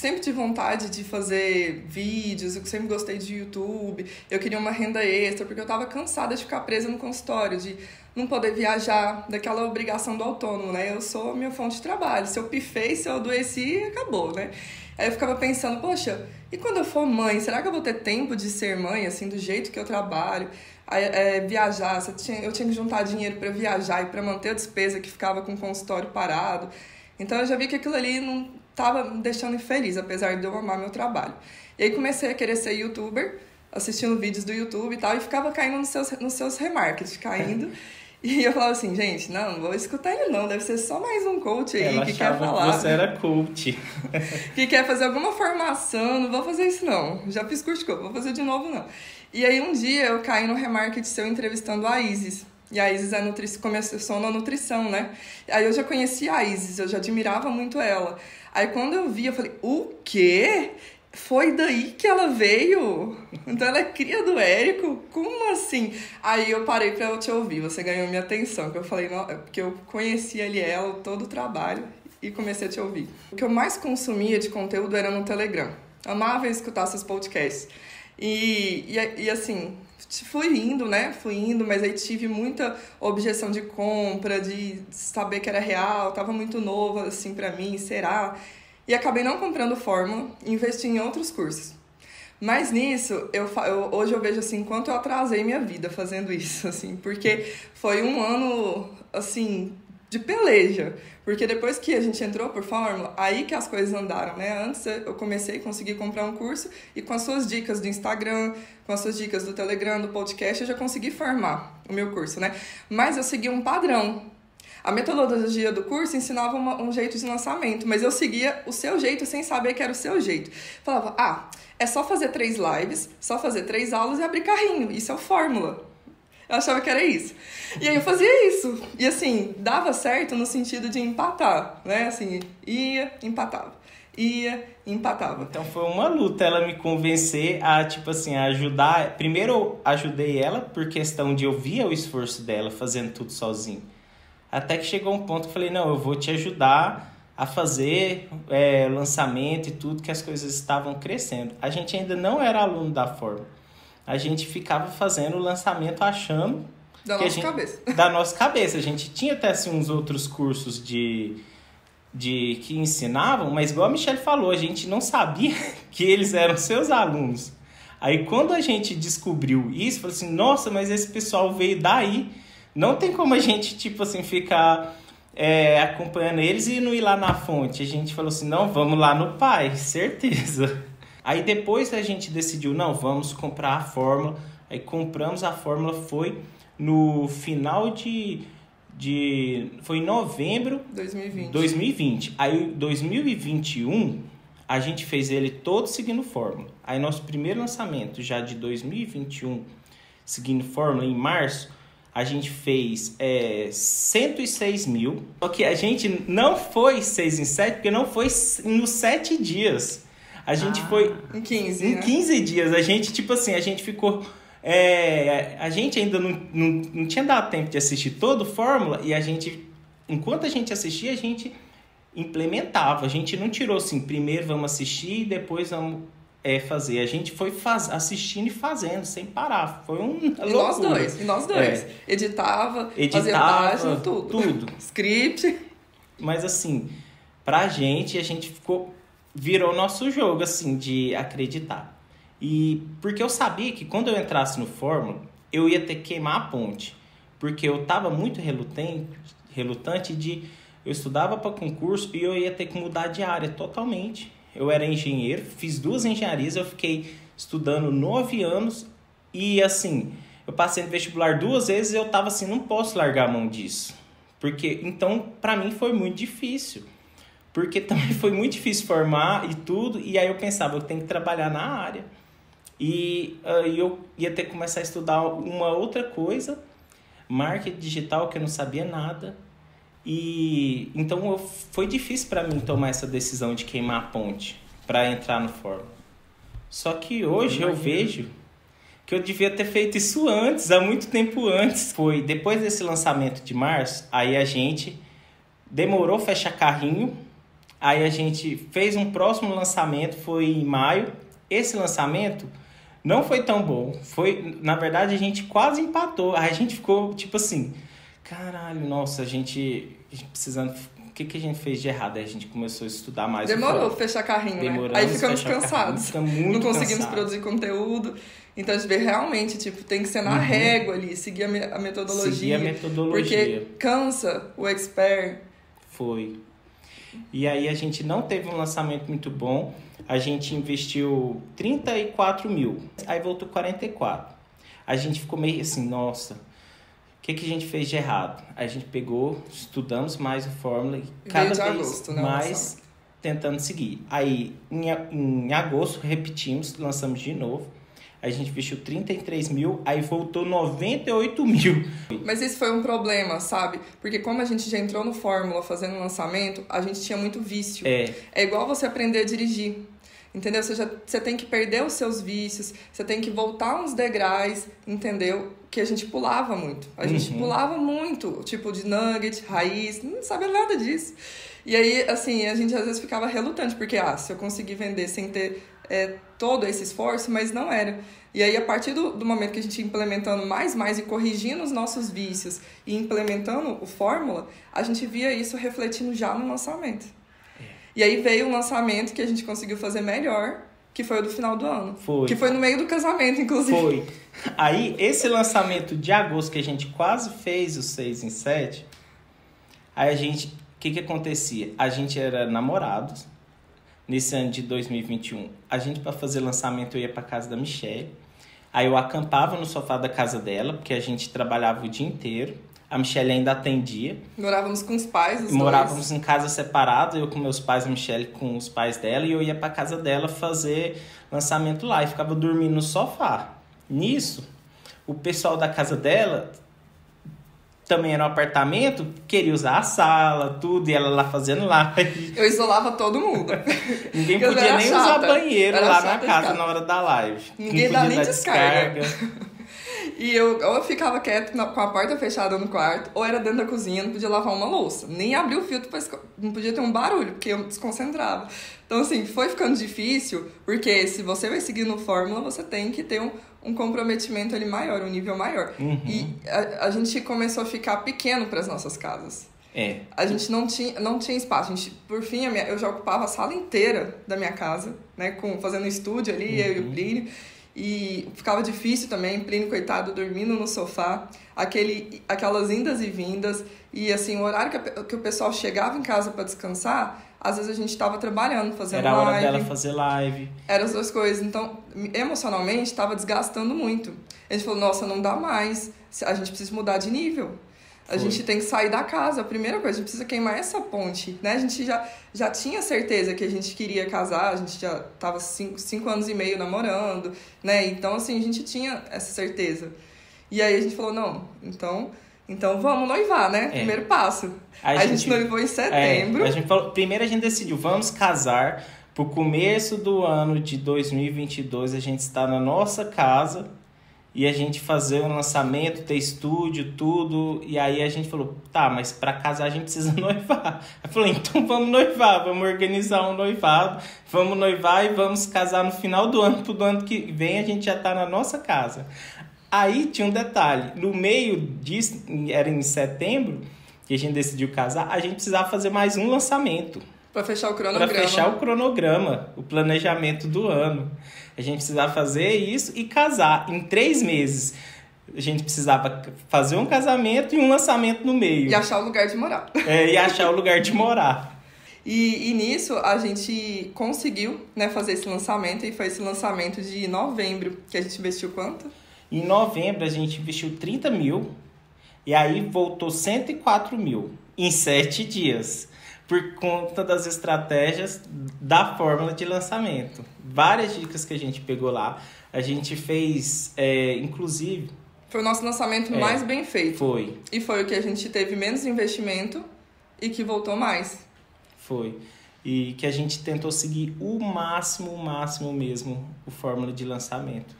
sempre tive vontade de fazer vídeos, eu sempre gostei de YouTube, eu queria uma renda extra, porque eu estava cansada de ficar presa no consultório, de não poder viajar, daquela obrigação do autônomo, né? Eu sou a minha fonte de trabalho. Se eu pifei, se eu adoeci, acabou, né? Aí eu ficava pensando, poxa, e quando eu for mãe, será que eu vou ter tempo de ser mãe, assim, do jeito que eu trabalho? É, viajar, eu tinha que juntar dinheiro para viajar e para manter a despesa que ficava com o consultório parado. Então eu já vi que aquilo ali não estava me deixando infeliz, apesar de eu amar meu trabalho. E aí comecei a querer ser youtuber, assistindo vídeos do YouTube e tal, e ficava caindo nos seus, nos seus remarketing, caindo. E eu falava assim, gente, não, não vou escutar ele não, deve ser só mais um coach aí Ela que quer falar. Que você era coach. que quer fazer alguma formação, não vou fazer isso não. Já fiz curso de coach, vou fazer de novo não. E aí um dia eu caí no remarketing seu entrevistando a Isis. E a Isis é nutri... começou na nutrição, né? Aí eu já conhecia a Isis, eu já admirava muito ela. Aí quando eu vi, eu falei, o quê? Foi daí que ela veio? Então ela é cria do Érico? Como assim? Aí eu parei pra eu te ouvir, você ganhou minha atenção, que eu falei, porque eu conhecia ali ela, todo o trabalho, e comecei a te ouvir. O que eu mais consumia de conteúdo era no Telegram. Amava escutar seus podcasts. E, e, e assim, fui indo, né? Fui indo, mas aí tive muita objeção de compra, de saber que era real, tava muito nova assim para mim, será? E acabei não comprando fórmula investi em outros cursos. Mas nisso, eu, eu, hoje eu vejo assim, quanto eu atrasei minha vida fazendo isso, assim, porque foi um ano, assim, de peleja. Porque depois que a gente entrou por fórmula, aí que as coisas andaram, né? Antes eu comecei a conseguir comprar um curso e com as suas dicas do Instagram, com as suas dicas do Telegram, do podcast, eu já consegui formar o meu curso, né? Mas eu segui um padrão. A metodologia do curso ensinava uma, um jeito de lançamento, mas eu seguia o seu jeito sem saber que era o seu jeito. Falava, ah, é só fazer três lives, só fazer três aulas e abrir carrinho. Isso é o fórmula. Eu achava que era isso. E aí eu fazia isso. E assim, dava certo no sentido de empatar, né? Assim, ia, empatava. Ia, empatava. Então foi uma luta ela me convencer a, tipo assim, a ajudar. Primeiro eu ajudei ela por questão de eu via o esforço dela fazendo tudo sozinho. Até que chegou um ponto que eu falei, não, eu vou te ajudar a fazer é, lançamento e tudo, que as coisas estavam crescendo. A gente ainda não era aluno da forma. A gente ficava fazendo o lançamento achando... Da nossa gente, cabeça. Da nossa cabeça. A gente tinha até assim, uns outros cursos de, de que ensinavam, mas igual a Michelle falou, a gente não sabia que eles eram seus alunos. Aí quando a gente descobriu isso, falou assim, nossa, mas esse pessoal veio daí não tem como a gente, tipo assim, ficar é, acompanhando eles e não ir lá na fonte. A gente falou assim, não, vamos lá no pai, certeza. Aí depois a gente decidiu, não, vamos comprar a fórmula. Aí compramos a fórmula, foi no final de. de foi em novembro 2020. 2020. Aí 2021 a gente fez ele todo seguindo fórmula. Aí nosso primeiro lançamento já de 2021 seguindo fórmula em março a gente fez é, 106 mil. Só que a gente não foi 6 em 7, porque não foi nos 7 dias. A gente ah, foi. Em 15. Em né? 15 dias. A gente, tipo assim, a gente ficou. É, a gente ainda não, não, não tinha dado tempo de assistir todo Fórmula e a gente, enquanto a gente assistia, a gente implementava. A gente não tirou assim, primeiro vamos assistir e depois vamos é fazer. A gente foi faz, assistindo e fazendo, sem parar. Foi um. E nós dois, e nós dois. É. Editava, Editava, fazia página, tudo. Tudo. Script. Mas assim, pra gente, a gente ficou. Virou nosso jogo, assim, de acreditar. E porque eu sabia que quando eu entrasse no Fórmula, eu ia ter que queimar a ponte. Porque eu tava muito relutante, relutante de. Eu estudava para concurso e eu ia ter que mudar de área totalmente eu era engenheiro, fiz duas engenharias, eu fiquei estudando nove anos e assim, eu passei no vestibular duas vezes e eu tava assim, não posso largar a mão disso. Porque então para mim foi muito difícil. Porque também foi muito difícil formar e tudo, e aí eu pensava, eu tenho que trabalhar na área. E uh, eu ia ter que começar a estudar uma outra coisa, marketing digital, que eu não sabia nada. E então foi difícil para mim tomar essa decisão de queimar a ponte para entrar no fórum. Só que hoje eu, eu vejo que eu devia ter feito isso antes, há muito tempo antes. Foi depois desse lançamento de março, aí a gente demorou fechar carrinho. Aí a gente fez um próximo lançamento, foi em maio. Esse lançamento não foi tão bom. Foi, na verdade, a gente quase empatou. Aí a gente ficou tipo assim, caralho, nossa, a gente, a gente precisando o que, que a gente fez de errado? Aí a gente começou a estudar mais. Demorou fechar carrinho, né? Aí ficamos cansados. Fica muito não conseguimos cansado. produzir conteúdo. Então a gente vê realmente, tipo, tem que ser na Uhum. régua ali, seguir a, me- a metodologia. Seguir a metodologia. Porque cansa o expert. Foi. E aí a gente não teve um lançamento muito bom. A gente investiu 34 mil. Aí voltou 44. A gente ficou meio assim, nossa, o que, que a gente fez de errado? A gente pegou, estudamos mais o Fórmula e cada de vez agosto, né, mais lançamento. tentando seguir. Aí em, a- em agosto repetimos, lançamos de novo. A gente investiu 33 mil, aí voltou 98 mil. Mas esse foi um problema, sabe? Porque como a gente já entrou no Fórmula fazendo lançamento, a gente tinha muito vício. É, É igual você aprender a dirigir. Entendeu? Você, já, você tem que perder os seus vícios, você tem que voltar uns degraus, entendeu? Que a gente pulava muito. A gente Uhum. pulava muito, tipo de nugget, raiz, não sabia nada disso. E aí, assim, a gente às vezes ficava relutante, porque, ah, se eu conseguir vender sem ter é, todo esse esforço, mas não era. E aí, a partir do, do momento que a gente ia implementando mais, mais e corrigindo os nossos vícios e implementando o Fórmula, a gente via isso refletindo já no lançamento. E aí veio um lançamento que a gente conseguiu fazer melhor, que foi o do final do ano. Foi. Que foi no meio do casamento, inclusive. Foi. Aí, esse lançamento de agosto que a gente quase fez o 6 em 7, aí a gente. O que que acontecia? A gente era namorados nesse ano de 2021. A gente, para fazer lançamento, eu ia para casa da Michelle. Aí eu acampava no sofá da casa dela, porque a gente trabalhava o dia inteiro. A Michelle ainda atendia. Morávamos com os pais, os Morávamos dois. em casa separada, eu com meus pais, a Michelle com os pais dela, e eu ia pra casa dela fazer lançamento lá e ficava dormindo no sofá. Nisso, o pessoal da casa dela também era um apartamento, queria usar a sala, tudo, e ela lá fazendo live. Eu isolava todo mundo. Ninguém podia nem chata. usar banheiro Era lá na casa casa. na hora da live. Ninguém dá nem dar descarga. E eu, ou eu ficava quieto na- com a porta fechada no quarto, ou era dentro da cozinha, não podia lavar uma louça. Nem abrir o filtro, pra esco- não podia ter um barulho, porque eu me desconcentrava. Então, assim, foi ficando difícil, porque se você vai seguir no Fórmula, você tem que ter um, um comprometimento ali maior, um nível maior. Uhum. E a, a gente começou a ficar pequeno para as nossas casas. É, A gente não tinha, não tinha espaço. A gente, por fim, a minha- eu já ocupava a sala inteira da minha casa, né? Com, fazendo estúdio ali, eu e o Plínio. E ficava difícil também, Plínio, coitado, dormindo no sofá. Aquele, aquelas indas e vindas. E, assim, o horário que, a que o pessoal chegava em casa para descansar, às vezes a gente estava trabalhando, fazendo era a hora live. dela fazer live. Eram as duas coisas. Então, emocionalmente, estava desgastando muito. A gente falou, nossa, não dá mais. A gente precisa mudar de nível. A Foi. gente tem que sair da casa. A primeira coisa, a gente precisa queimar essa ponte. Né? A gente já, já tinha certeza que a gente queria casar. A gente já estava cinco, cinco anos e meio namorando. Né? Então, assim, a gente tinha essa certeza. E aí a gente falou, não, então... Então vamos noivar, né? É. Primeiro passo. Aí a gente noivou em setembro. É, a gente falou, primeiro a gente decidiu, vamos casar. Pro começo do ano de 2022, a gente está na nossa casa e a gente fazer um lançamento, ter estúdio, tudo. E aí a gente falou, tá, mas para casar a gente precisa noivar. Aí falou, então vamos noivar, vamos organizar um noivado, vamos noivar e vamos casar no final do ano, pro ano que vem a gente já tá na nossa casa. Aí tinha um detalhe, no meio disso, era em setembro, que a gente decidiu casar, a gente precisava fazer mais um lançamento Pra fechar o para cronograma. fechar o cronograma, o planejamento do ano. A gente precisava fazer isso e casar em três meses. A gente precisava fazer um casamento e um lançamento no meio. E achar o lugar de morar. É, e achar o lugar de morar. E, e nisso a gente conseguiu né, fazer esse lançamento e foi esse lançamento de novembro que a gente investiu quanto? Em novembro a gente investiu 30 mil e aí voltou 104 mil em sete dias. Por conta das estratégias da fórmula de lançamento. Várias dicas que a gente pegou lá. A gente fez, é, inclusive, Foi o nosso lançamento É. mais bem feito. foi E foi o que a gente teve menos investimento e que voltou mais. Foi. E que a gente tentou seguir o máximo, o máximo mesmo, o fórmula de lançamento.